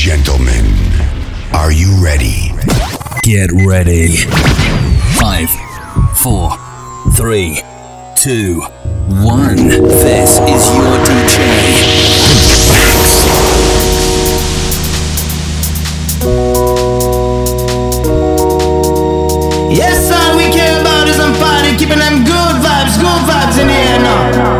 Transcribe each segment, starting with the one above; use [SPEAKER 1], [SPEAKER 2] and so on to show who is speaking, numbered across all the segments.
[SPEAKER 1] gentlemen, are you ready?
[SPEAKER 2] Get ready. Five, four, three, two, one. This is your DJ.
[SPEAKER 3] Yes, all we care about is some party, keeping them good vibes, good vibes in the air now.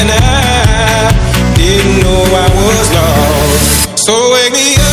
[SPEAKER 4] And I didn't know I was lost. So wake me up